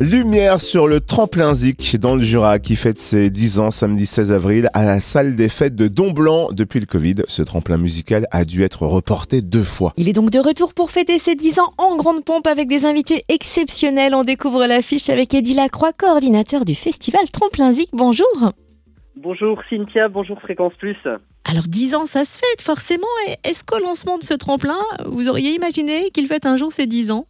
Lumière sur le tremplin Zik dans le Jura qui fête ses 10 ans samedi 16 avril à la salle des fêtes de Domblanc. Depuis le Covid, ce tremplin musical a dû être reporté deux fois. Il est donc de retour pour fêter ses 10 ans en grande pompe avec des invités exceptionnels. On découvre l'affiche avec Eddie Lacroix, coordinateur du festival Tremplin Zik. Bonjour. Bonjour Cynthia, bonjour Fréquence Plus. Alors 10 ans, ça se fête forcément. Est-ce qu'au lancement de ce tremplin, vous auriez imaginé qu'il fête un jour ses 10 ans?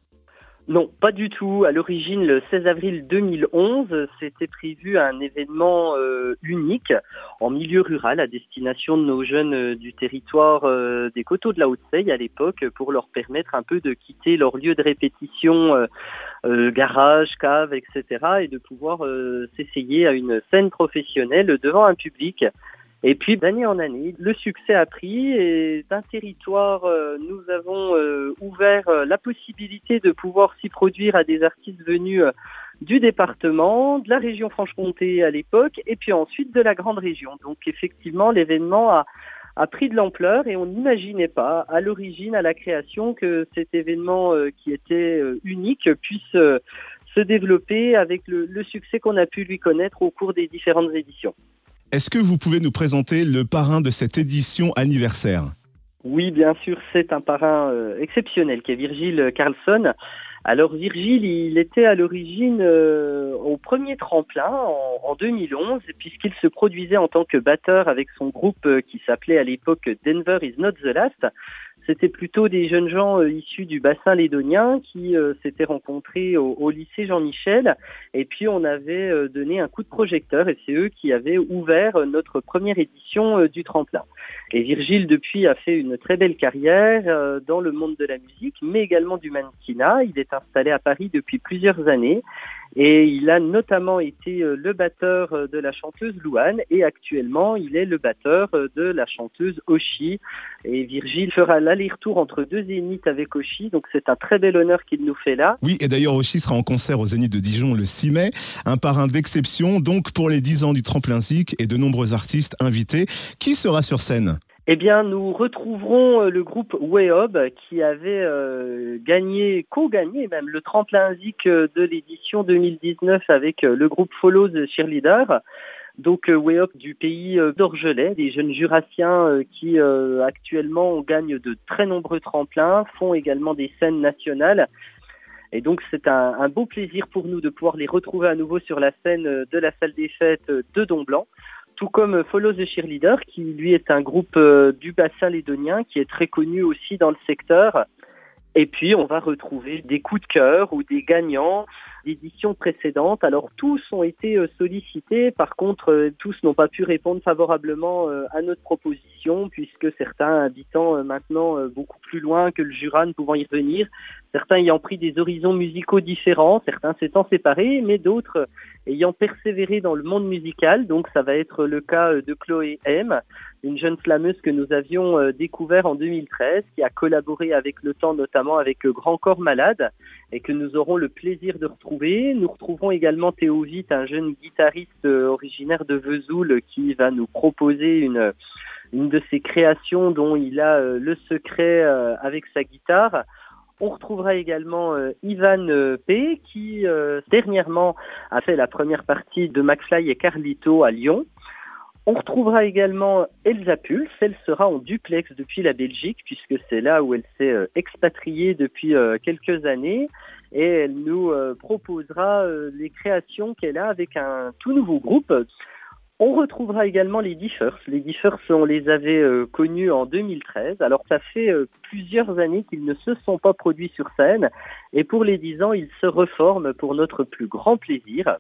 Non, pas du tout. À l'origine, le 16 avril 2011, c'était prévu un événement euh, unique en milieu rural à destination de nos jeunes euh, du territoire euh, des coteaux de la Haute-Seille à l'époque pour leur permettre un peu de quitter leur lieu de répétition, garage, cave, etc. et de pouvoir s'essayer à une scène professionnelle devant un public. Et puis d'année en année, le succès a pris et d'un territoire, euh, nous avons euh, ouvert euh, la possibilité de pouvoir s'y produire à des artistes venus du département, de la région Franche-Comté à l'époque, et puis ensuite de la grande région. Donc effectivement, l'événement a, a pris de l'ampleur et on n'imaginait pas à l'origine, à la création, que cet événement qui était unique puisse se développer avec le, le succès qu'on a pu lui connaître au cours des différentes éditions. Est-ce que vous pouvez nous présenter le parrain de cette édition anniversaire? Oui, bien sûr, c'est un parrain euh, exceptionnel qui est Virgile Carlson. Alors Virgile, il était à l'origine euh, au premier tremplin en, 2011, puisqu'il se produisait en tant que batteur avec son groupe euh, qui s'appelait à l'époque Denver is not the last. C'était plutôt des jeunes gens euh, issus du bassin lédonien qui euh, s'étaient rencontrés au, lycée Jean-Michel. Et puis on avait euh, donné un coup de projecteur et c'est eux qui avaient ouvert notre première édition du tremplin. Et Virgile depuis a fait une très belle carrière dans le monde de la musique, mais également du mannequinat. Il est installé à Paris depuis plusieurs années et il a notamment été le batteur de la chanteuse Louane et actuellement il est le batteur de la chanteuse Oshi. Et Virgile fera la aller-retour entre deux zéniths avec Oshi. Donc c'est un très bel honneur qu'il nous fait là. Oui, et d'ailleurs Oshi sera en concert au Zénith de Dijon le 6 mai. Un parrain d'exception, donc pour les 10 ans du tremplin et de nombreux artistes invités. Qui sera sur scène? Eh bien, nous retrouverons euh, le groupe Weob qui avait euh, gagné, co-gagné même le tremplin Zik euh, de l'édition 2019 avec le groupe Follows Cheerleader. Donc euh, Way du pays euh, d'Orgelet, des jeunes jurassiens euh, qui actuellement gagnent de très nombreux tremplins, font également des scènes nationales. Et donc c'est un, beau plaisir pour nous de pouvoir les retrouver à nouveau sur la scène de la salle des fêtes de Don Blanc tout comme Follow the Cheerleader, qui lui est un groupe du bassin lédonien qui est très connu aussi dans le secteur. Et puis on va retrouver des coups de cœur ou des gagnants d'éditions précédentes. Alors tous ont été euh, sollicités, par contre euh, tous n'ont pas pu répondre favorablement euh, à notre proposition puisque certains habitant maintenant beaucoup plus loin que le Jura ne pouvant y revenir, certains ayant pris des horizons musicaux différents, certains s'étant séparés, mais d'autres ayant persévéré dans le monde musical. Donc ça va être le cas de Chloé M, une jeune slameuse que nous avions découvert en 2013, qui a collaboré avec le temps notamment avec Grand Corps Malade et que nous aurons le plaisir de retrouver nous retrouverons également Théo Witt, un jeune guitariste euh, originaire de Vesoul qui va nous proposer une, une de ses créations dont il a euh, le secret euh, avec sa guitare. On retrouvera également Ivan P qui dernièrement a fait la première partie de McFly et Carlito à Lyon. On retrouvera également Elsa Pulse. Elle sera en duplex depuis la Belgique puisque c'est là où elle s'est expatriée depuis quelques années et elle nous euh, proposera euh, les créations qu'elle a avec un tout nouveau groupe. On retrouvera également les Differs. Les Differs, on les avait euh, connus en 2013. Alors ça fait plusieurs années qu'ils ne se sont pas produits sur scène et pour les dix ans, ils se reforment pour notre plus grand plaisir.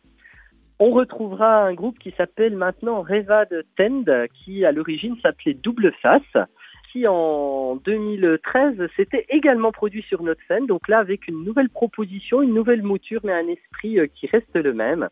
On retrouvera un groupe qui s'appelle maintenant Revad Tend, qui à l'origine s'appelait Double Face en 2013 s'était également produit sur notre scène, donc là avec une nouvelle proposition, une nouvelle mouture, mais un esprit euh, qui reste le même.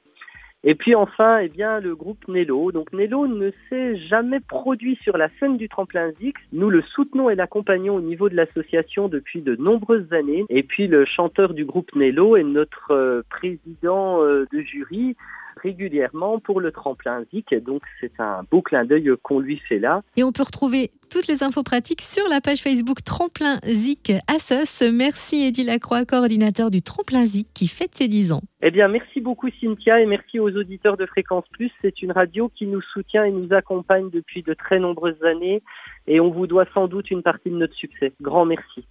Et puis enfin, eh bien, le groupe Nello. Donc Nello ne s'est jamais produit sur la scène du tremplin Zix. Nous le soutenons et l'accompagnons au niveau de l'association depuis de nombreuses années. Et puis le chanteur du groupe Nello est notre euh, président euh, de jury régulièrement pour le tremplin Zik. Donc c'est un beau clin d'œil qu'on lui fait là. Et on peut retrouver toutes les infos pratiques sur la page Facebook Tremplin Zik Assos. Merci Eddie Lacroix, coordinateur du Tremplin Zik qui fête ses 10 ans. Eh bien, merci beaucoup Cynthia et merci aux auditeurs de Fréquence Plus. C'est une radio qui nous soutient et nous accompagne depuis de très nombreuses années et on vous doit sans doute une partie de notre succès. Grand merci.